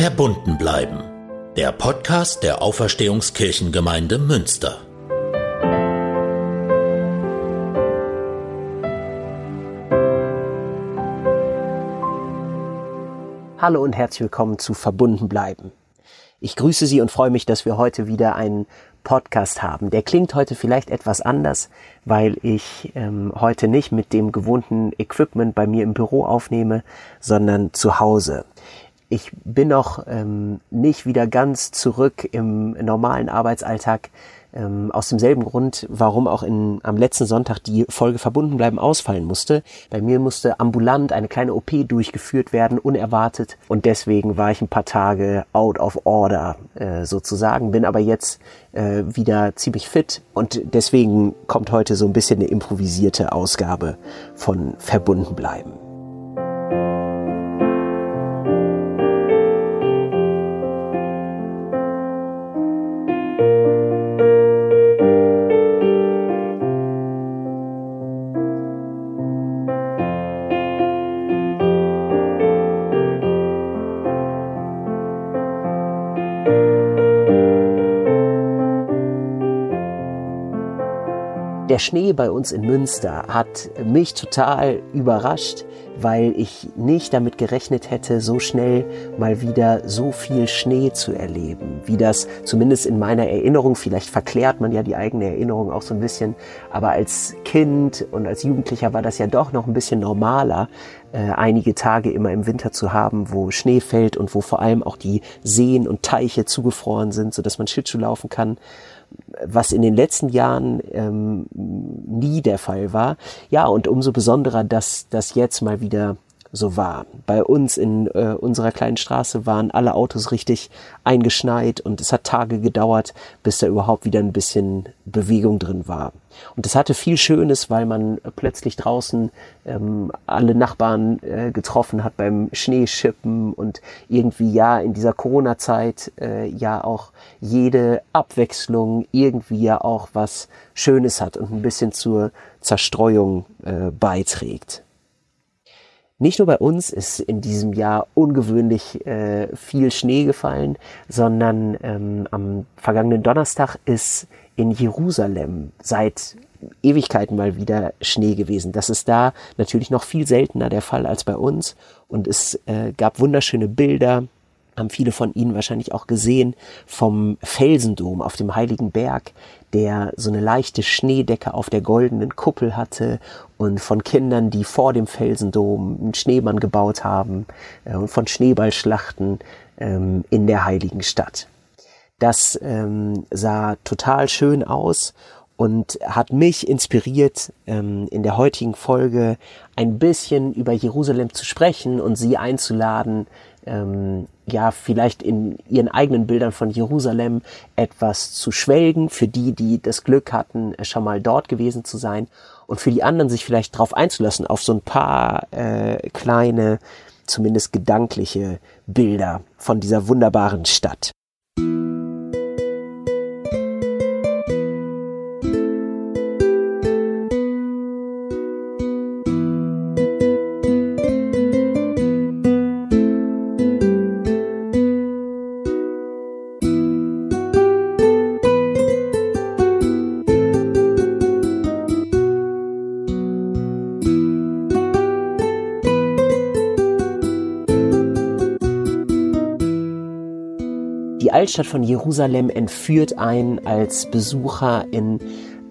Verbunden bleiben. Der Podcast der Auferstehungskirchengemeinde Münster. Hallo und herzlich willkommen zu Verbunden bleiben. Ich grüße Sie und freue mich, dass wir heute wieder einen Podcast haben. Der klingt heute vielleicht etwas anders, weil ich ähm, heute nicht mit dem gewohnten Equipment bei mir im Büro aufnehme, sondern zu Hause. Ich bin noch ähm, nicht wieder ganz zurück im normalen Arbeitsalltag, ähm, aus demselben Grund, warum auch in, am letzten Sonntag die Folge verbunden bleiben ausfallen musste. Bei mir musste ambulant eine kleine OP durchgeführt werden, unerwartet. Und deswegen war ich ein paar Tage out of order äh, sozusagen, bin aber jetzt äh, wieder ziemlich fit. Und deswegen kommt heute so ein bisschen eine improvisierte Ausgabe von verbunden bleiben. Der Schnee bei uns in Münster hat mich total überrascht, weil ich nicht damit gerechnet hätte, so schnell mal wieder so viel Schnee zu erleben. Wie das zumindest in meiner Erinnerung, vielleicht verklärt man ja die eigene Erinnerung auch so ein bisschen, aber als Kind und als Jugendlicher war das ja doch noch ein bisschen normaler, äh, einige Tage immer im Winter zu haben, wo Schnee fällt und wo vor allem auch die Seen und Teiche zugefroren sind, sodass man Schlittschuh laufen kann was in den letzten Jahren ähm, nie der Fall war. Ja, und umso besonderer, dass das jetzt mal wieder so war. Bei uns in äh, unserer kleinen Straße waren alle Autos richtig eingeschneit und es hat Tage gedauert, bis da überhaupt wieder ein bisschen Bewegung drin war. Und es hatte viel Schönes, weil man plötzlich draußen ähm, alle Nachbarn äh, getroffen hat beim Schneeschippen und irgendwie ja in dieser Corona-Zeit äh, ja auch jede Abwechslung irgendwie ja auch was Schönes hat und ein bisschen zur Zerstreuung äh, beiträgt. Nicht nur bei uns ist in diesem Jahr ungewöhnlich äh, viel Schnee gefallen, sondern ähm, am vergangenen Donnerstag ist in Jerusalem seit Ewigkeiten mal wieder Schnee gewesen. Das ist da natürlich noch viel seltener der Fall als bei uns. Und es äh, gab wunderschöne Bilder, haben viele von Ihnen wahrscheinlich auch gesehen, vom Felsendom auf dem Heiligen Berg, der so eine leichte Schneedecke auf der goldenen Kuppel hatte und von Kindern, die vor dem Felsendom einen Schneemann gebaut haben äh, und von Schneeballschlachten ähm, in der heiligen Stadt. Das ähm, sah total schön aus und hat mich inspiriert, ähm, in der heutigen Folge ein bisschen über Jerusalem zu sprechen und Sie einzuladen, ähm, ja, vielleicht in ihren eigenen Bildern von Jerusalem etwas zu schwelgen, für die, die das Glück hatten, schon mal dort gewesen zu sein und für die anderen sich vielleicht darauf einzulassen, auf so ein paar äh, kleine, zumindest gedankliche Bilder von dieser wunderbaren Stadt. Altstadt von Jerusalem entführt einen als Besucher in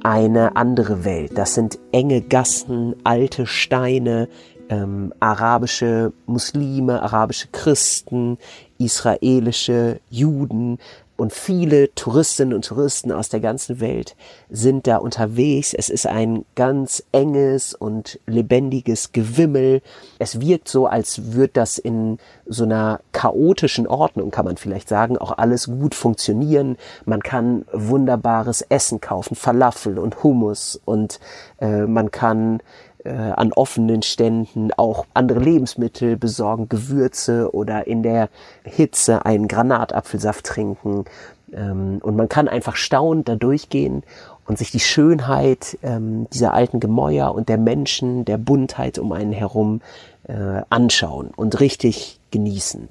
eine andere Welt. Das sind enge Gassen, alte Steine, ähm, arabische Muslime, arabische Christen, israelische Juden, und viele Touristinnen und Touristen aus der ganzen Welt sind da unterwegs. Es ist ein ganz enges und lebendiges Gewimmel. Es wirkt so, als würde das in so einer chaotischen Ordnung, kann man vielleicht sagen, auch alles gut funktionieren. Man kann wunderbares Essen kaufen, Falafel und Hummus und äh, man kann äh, an offenen Ständen auch andere Lebensmittel besorgen, Gewürze oder in der Hitze einen Granatapfelsaft trinken. Ähm, und man kann einfach staunend da durchgehen und sich die Schönheit ähm, dieser alten Gemäuer und der Menschen, der Buntheit um einen herum äh, anschauen und richtig genießen.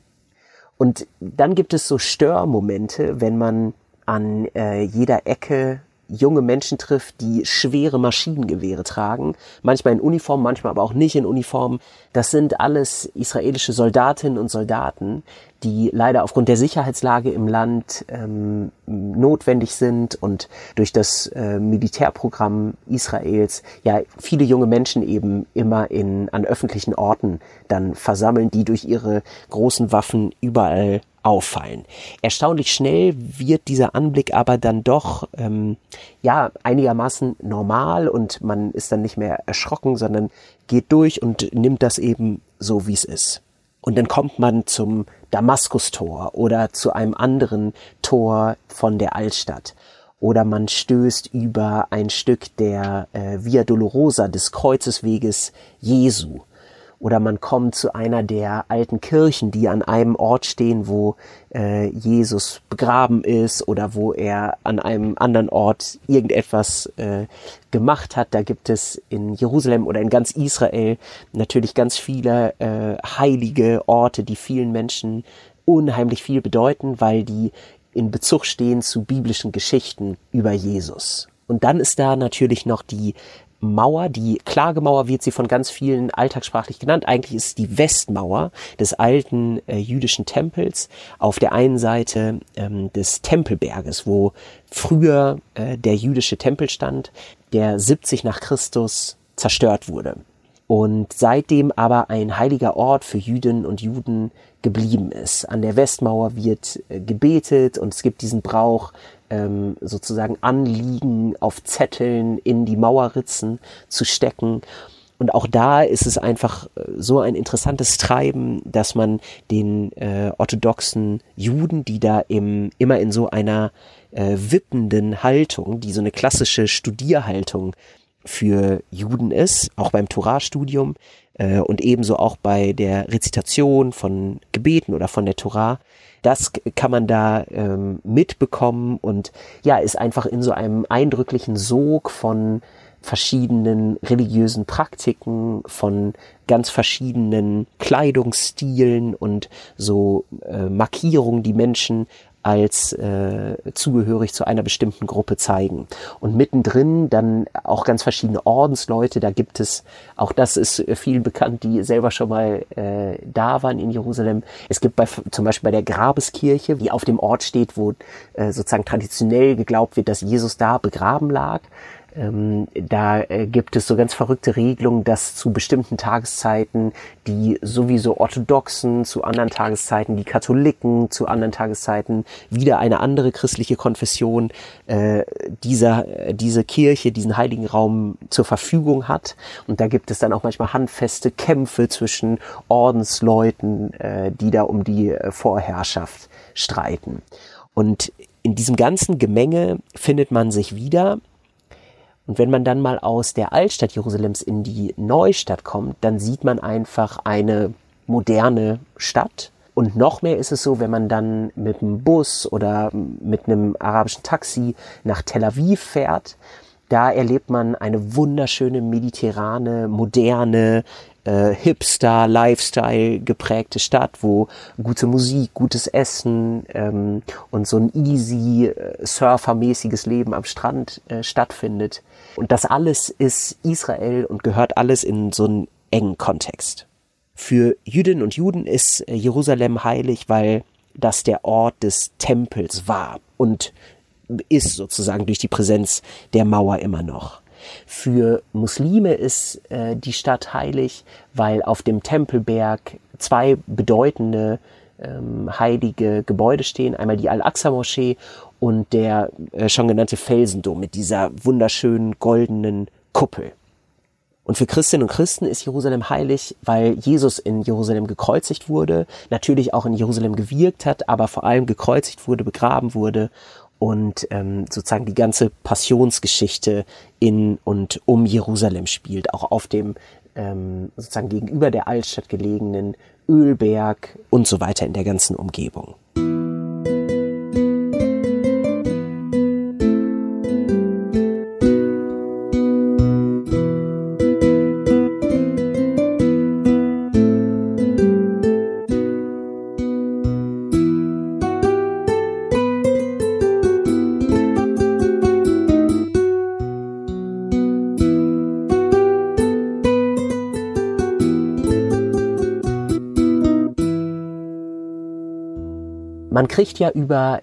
Und dann gibt es so Störmomente, wenn man an äh, jeder Ecke junge Menschen trifft, die schwere Maschinengewehre tragen, manchmal in Uniform, manchmal aber auch nicht in Uniform. Das sind alles israelische Soldatinnen und Soldaten, die leider aufgrund der Sicherheitslage im Land ähm, notwendig sind und durch das äh, Militärprogramm Israels ja viele junge Menschen eben immer in an öffentlichen Orten dann versammeln, die durch ihre großen Waffen überall auffallen. Erstaunlich schnell wird dieser Anblick aber dann doch ähm, ja einigermaßen normal und man ist dann nicht mehr erschrocken, sondern geht durch und nimmt das eben so, wie es ist. Und dann kommt man zum Damaskustor oder zu einem anderen Tor von der Altstadt. Oder man stößt über ein Stück der äh, Via Dolorosa des Kreuzesweges Jesu oder man kommt zu einer der alten Kirchen, die an einem Ort stehen, wo äh, Jesus begraben ist oder wo er an einem anderen Ort irgendetwas äh, gemacht hat. Da gibt es in Jerusalem oder in ganz Israel natürlich ganz viele äh, heilige Orte, die vielen Menschen unheimlich viel bedeuten, weil die in Bezug stehen zu biblischen Geschichten über Jesus. Und dann ist da natürlich noch die Mauer, die Klagemauer wird sie von ganz vielen alltagssprachlich genannt. Eigentlich ist es die Westmauer des alten äh, jüdischen Tempels auf der einen Seite ähm, des Tempelberges, wo früher äh, der jüdische Tempel stand, der 70 nach Christus zerstört wurde und seitdem aber ein heiliger Ort für Jüdinnen und Juden geblieben ist. An der Westmauer wird äh, gebetet und es gibt diesen Brauch, ähm, sozusagen Anliegen auf Zetteln in die Mauerritzen zu stecken. Und auch da ist es einfach äh, so ein interessantes Treiben, dass man den äh, orthodoxen Juden, die da im, immer in so einer äh, wippenden Haltung, die so eine klassische Studierhaltung für Juden ist, auch beim Torah-Studium und ebenso auch bei der Rezitation von Gebeten oder von der Torah, das kann man da ähm, mitbekommen und ja, ist einfach in so einem eindrücklichen Sog von verschiedenen religiösen Praktiken, von ganz verschiedenen Kleidungsstilen und so äh, Markierungen, die Menschen als äh, zugehörig zu einer bestimmten Gruppe zeigen. Und mittendrin dann auch ganz verschiedene Ordensleute. Da gibt es, auch das ist vielen bekannt, die selber schon mal äh, da waren in Jerusalem. Es gibt bei, zum Beispiel bei der Grabeskirche, die auf dem Ort steht, wo äh, sozusagen traditionell geglaubt wird, dass Jesus da begraben lag. Ähm, da äh, gibt es so ganz verrückte Regelungen, dass zu bestimmten Tageszeiten die sowieso Orthodoxen, zu anderen Tageszeiten die Katholiken, zu anderen Tageszeiten wieder eine andere christliche Konfession äh, dieser, äh, diese Kirche, diesen heiligen Raum zur Verfügung hat. Und da gibt es dann auch manchmal handfeste Kämpfe zwischen Ordensleuten, äh, die da um die äh, Vorherrschaft streiten. Und in diesem ganzen Gemenge findet man sich wieder und wenn man dann mal aus der Altstadt Jerusalems in die Neustadt kommt, dann sieht man einfach eine moderne Stadt. Und noch mehr ist es so, wenn man dann mit einem Bus oder mit einem arabischen Taxi nach Tel Aviv fährt, da erlebt man eine wunderschöne, mediterrane, moderne, äh, Hipster, Lifestyle geprägte Stadt, wo gute Musik, gutes Essen ähm, und so ein easy, äh, surfermäßiges Leben am Strand äh, stattfindet. Und das alles ist Israel und gehört alles in so einen engen Kontext. Für Jüdinnen und Juden ist äh, Jerusalem heilig, weil das der Ort des Tempels war und ist sozusagen durch die Präsenz der Mauer immer noch. Für Muslime ist äh, die Stadt heilig, weil auf dem Tempelberg zwei bedeutende ähm, heilige Gebäude stehen. Einmal die Al-Aqsa-Moschee und der äh, schon genannte Felsendom mit dieser wunderschönen goldenen Kuppel. Und für Christinnen und Christen ist Jerusalem heilig, weil Jesus in Jerusalem gekreuzigt wurde, natürlich auch in Jerusalem gewirkt hat, aber vor allem gekreuzigt wurde, begraben wurde und ähm, sozusagen die ganze Passionsgeschichte in und um Jerusalem spielt, auch auf dem ähm, sozusagen gegenüber der Altstadt gelegenen Ölberg und so weiter in der ganzen Umgebung. Man kriegt ja über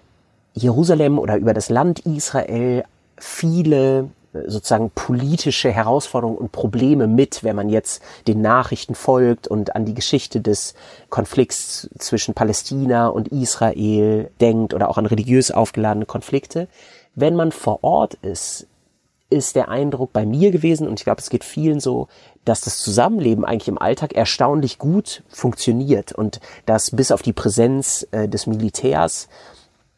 Jerusalem oder über das Land Israel viele sozusagen politische Herausforderungen und Probleme mit, wenn man jetzt den Nachrichten folgt und an die Geschichte des Konflikts zwischen Palästina und Israel denkt oder auch an religiös aufgeladene Konflikte. Wenn man vor Ort ist, ist der Eindruck bei mir gewesen, und ich glaube, es geht vielen so, dass das Zusammenleben eigentlich im Alltag erstaunlich gut funktioniert und dass bis auf die Präsenz äh, des Militärs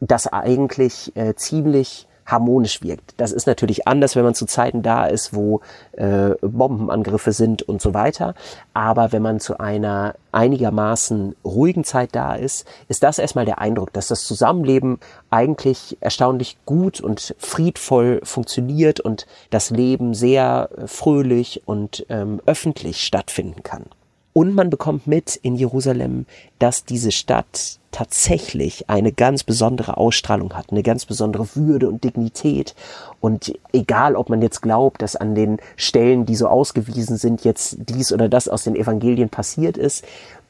das eigentlich äh, ziemlich harmonisch wirkt. Das ist natürlich anders, wenn man zu Zeiten da ist, wo äh, Bombenangriffe sind und so weiter. Aber wenn man zu einer einigermaßen ruhigen Zeit da ist, ist das erstmal der Eindruck, dass das Zusammenleben eigentlich erstaunlich gut und friedvoll funktioniert und das Leben sehr fröhlich und ähm, öffentlich stattfinden kann. Und man bekommt mit in Jerusalem, dass diese Stadt tatsächlich eine ganz besondere Ausstrahlung hat, eine ganz besondere Würde und Dignität. Und egal, ob man jetzt glaubt, dass an den Stellen, die so ausgewiesen sind, jetzt dies oder das aus den Evangelien passiert ist,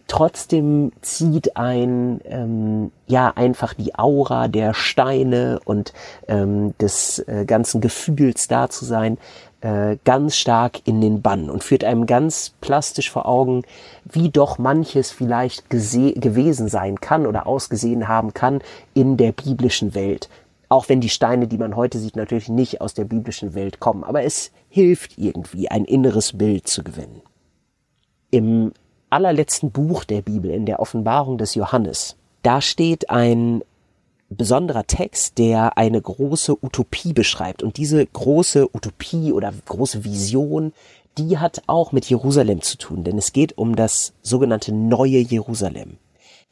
trotzdem zieht ein ähm, ja einfach die Aura der Steine und ähm, des äh, ganzen Gefühls da zu sein äh, ganz stark in den Bann und führt einem ganz plastisch vor Augen, wie doch manches vielleicht gewesen sein kann oder ausgesehen haben kann in der biblischen Welt. Auch wenn die Steine, die man heute sieht, natürlich nicht aus der biblischen Welt kommen. Aber es hilft irgendwie, ein inneres Bild zu gewinnen. Im allerletzten Buch der Bibel, in der Offenbarung des Johannes, da steht ein besonderer Text, der eine große Utopie beschreibt. Und diese große Utopie oder große Vision, die hat auch mit Jerusalem zu tun, denn es geht um das sogenannte neue Jerusalem.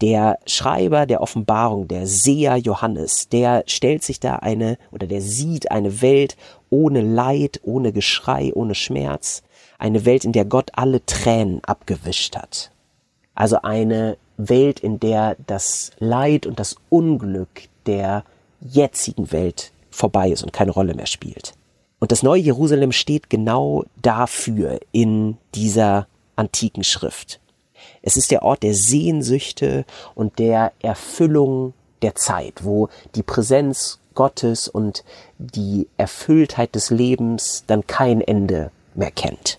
Der Schreiber der Offenbarung, der Seher Johannes, der stellt sich da eine oder der sieht eine Welt ohne Leid, ohne Geschrei, ohne Schmerz, eine Welt, in der Gott alle Tränen abgewischt hat. Also eine Welt, in der das Leid und das Unglück der jetzigen Welt vorbei ist und keine Rolle mehr spielt. Und das neue Jerusalem steht genau dafür in dieser antiken Schrift. Es ist der Ort der Sehnsüchte und der Erfüllung der Zeit, wo die Präsenz Gottes und die Erfülltheit des Lebens dann kein Ende mehr kennt.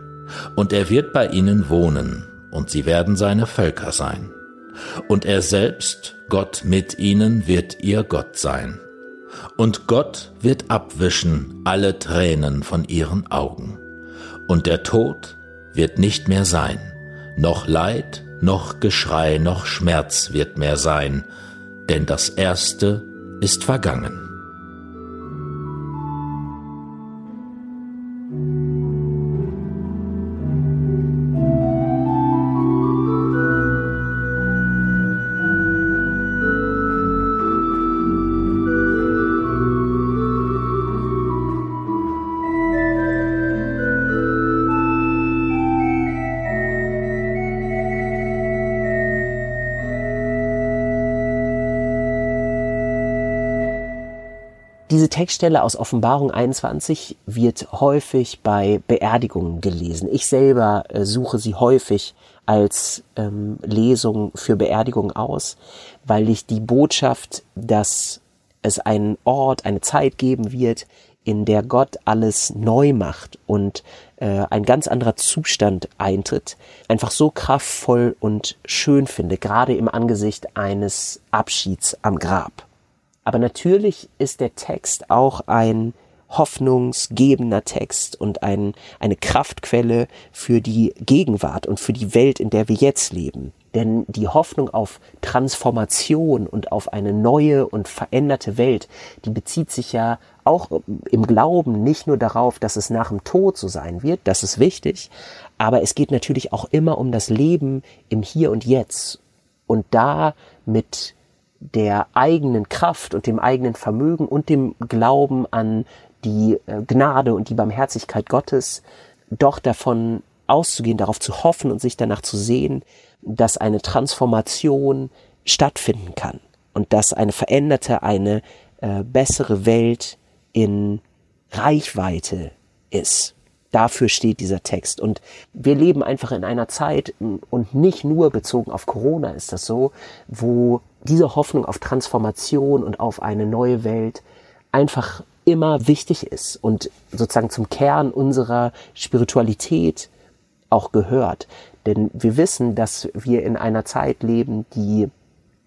und er wird bei ihnen wohnen, und sie werden seine Völker sein. Und er selbst, Gott mit ihnen, wird ihr Gott sein. Und Gott wird abwischen alle Tränen von ihren Augen. Und der Tod wird nicht mehr sein, noch Leid, noch Geschrei, noch Schmerz wird mehr sein, denn das Erste ist vergangen. Textstelle aus Offenbarung 21 wird häufig bei Beerdigungen gelesen. Ich selber äh, suche sie häufig als ähm, Lesung für Beerdigungen aus, weil ich die Botschaft, dass es einen Ort, eine Zeit geben wird, in der Gott alles neu macht und äh, ein ganz anderer Zustand eintritt, einfach so kraftvoll und schön finde, gerade im Angesicht eines Abschieds am Grab. Aber natürlich ist der Text auch ein hoffnungsgebender Text und ein, eine Kraftquelle für die Gegenwart und für die Welt, in der wir jetzt leben. Denn die Hoffnung auf Transformation und auf eine neue und veränderte Welt, die bezieht sich ja auch im Glauben nicht nur darauf, dass es nach dem Tod so sein wird, das ist wichtig, aber es geht natürlich auch immer um das Leben im Hier und Jetzt und da mit der eigenen Kraft und dem eigenen Vermögen und dem Glauben an die äh, Gnade und die Barmherzigkeit Gottes doch davon auszugehen, darauf zu hoffen und sich danach zu sehen, dass eine Transformation stattfinden kann und dass eine veränderte, eine äh, bessere Welt in Reichweite ist. Dafür steht dieser Text. Und wir leben einfach in einer Zeit, und nicht nur bezogen auf Corona ist das so, wo diese Hoffnung auf Transformation und auf eine neue Welt einfach immer wichtig ist und sozusagen zum Kern unserer Spiritualität auch gehört. Denn wir wissen, dass wir in einer Zeit leben, die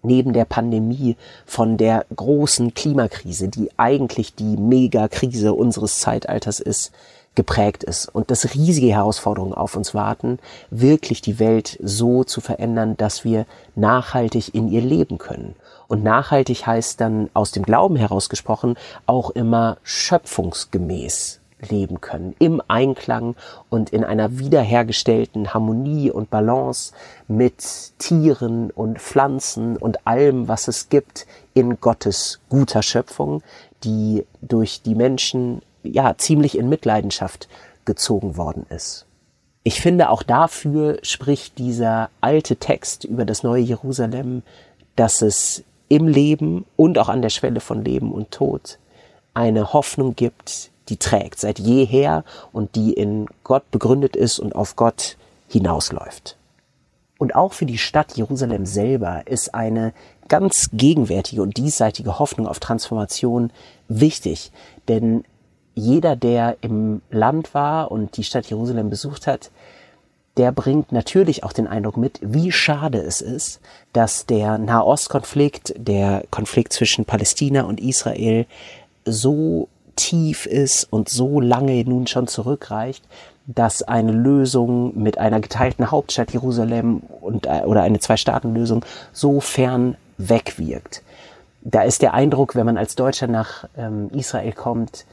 neben der Pandemie von der großen Klimakrise, die eigentlich die Megakrise unseres Zeitalters ist, geprägt ist und dass riesige Herausforderungen auf uns warten, wirklich die Welt so zu verändern, dass wir nachhaltig in ihr leben können. Und nachhaltig heißt dann aus dem Glauben herausgesprochen auch immer schöpfungsgemäß leben können, im Einklang und in einer wiederhergestellten Harmonie und Balance mit Tieren und Pflanzen und allem, was es gibt in Gottes guter Schöpfung, die durch die Menschen ja ziemlich in Mitleidenschaft gezogen worden ist. Ich finde, auch dafür spricht dieser alte Text über das neue Jerusalem, dass es im Leben und auch an der Schwelle von Leben und Tod eine Hoffnung gibt, die trägt seit jeher und die in Gott begründet ist und auf Gott hinausläuft. Und auch für die Stadt Jerusalem selber ist eine ganz gegenwärtige und diesseitige Hoffnung auf Transformation wichtig, denn jeder, der im Land war und die Stadt Jerusalem besucht hat, der bringt natürlich auch den Eindruck mit, wie schade es ist, dass der Nahostkonflikt, der Konflikt zwischen Palästina und Israel so tief ist und so lange nun schon zurückreicht, dass eine Lösung mit einer geteilten Hauptstadt Jerusalem und, äh, oder eine Zwei-Staaten-Lösung so fern wegwirkt. Da ist der Eindruck, wenn man als Deutscher nach ähm, Israel kommt,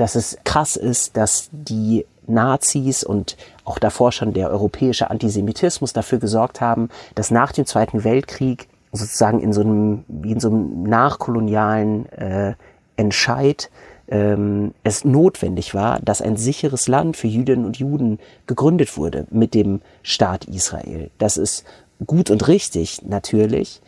dass es krass ist, dass die Nazis und auch davor schon der europäische Antisemitismus dafür gesorgt haben, dass nach dem Zweiten Weltkrieg sozusagen in so einem, wie in so einem nachkolonialen äh, Entscheid ähm, es notwendig war, dass ein sicheres Land für Jüdinnen und Juden gegründet wurde mit dem Staat Israel. Das ist gut und richtig natürlich.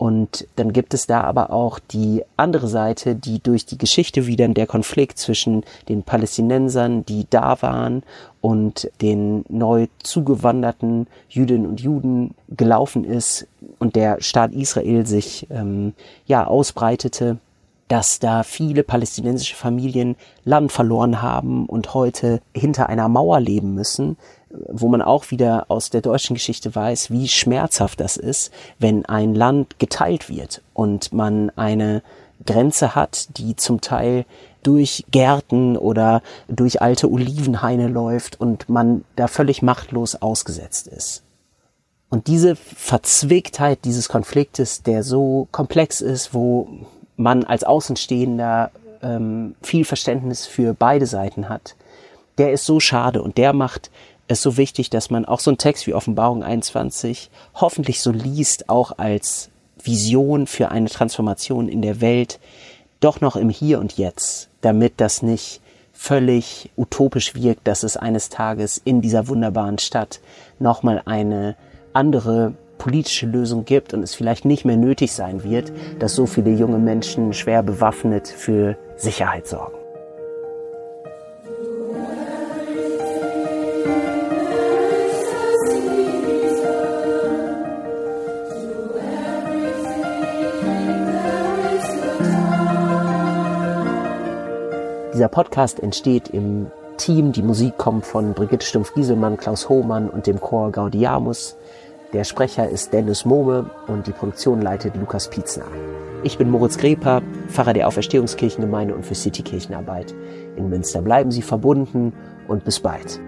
Und dann gibt es da aber auch die andere Seite, die durch die Geschichte wieder der Konflikt zwischen den Palästinensern, die da waren, und den neu zugewanderten Jüdinnen und Juden gelaufen ist und der Staat Israel sich ähm, ja ausbreitete dass da viele palästinensische Familien Land verloren haben und heute hinter einer Mauer leben müssen, wo man auch wieder aus der deutschen Geschichte weiß, wie schmerzhaft das ist, wenn ein Land geteilt wird und man eine Grenze hat, die zum Teil durch Gärten oder durch alte Olivenhaine läuft und man da völlig machtlos ausgesetzt ist. Und diese Verzwicktheit dieses Konfliktes, der so komplex ist, wo man als Außenstehender ähm, viel Verständnis für beide Seiten hat, der ist so schade und der macht es so wichtig, dass man auch so einen Text wie Offenbarung 21 hoffentlich so liest, auch als Vision für eine Transformation in der Welt, doch noch im Hier und Jetzt, damit das nicht völlig utopisch wirkt, dass es eines Tages in dieser wunderbaren Stadt nochmal eine andere politische Lösung gibt und es vielleicht nicht mehr nötig sein wird, dass so viele junge Menschen schwer bewaffnet für Sicherheit sorgen. Dieser Podcast entsteht im Team. Die Musik kommt von Brigitte Stumpf-Gieselmann, Klaus Hohmann und dem Chor Gaudiamus. Der Sprecher ist Dennis Mohme und die Produktion leitet Lukas Pietzner. Ich bin Moritz Greper, Pfarrer der Auferstehungskirchengemeinde und für Citykirchenarbeit in Münster. Bleiben Sie verbunden und bis bald.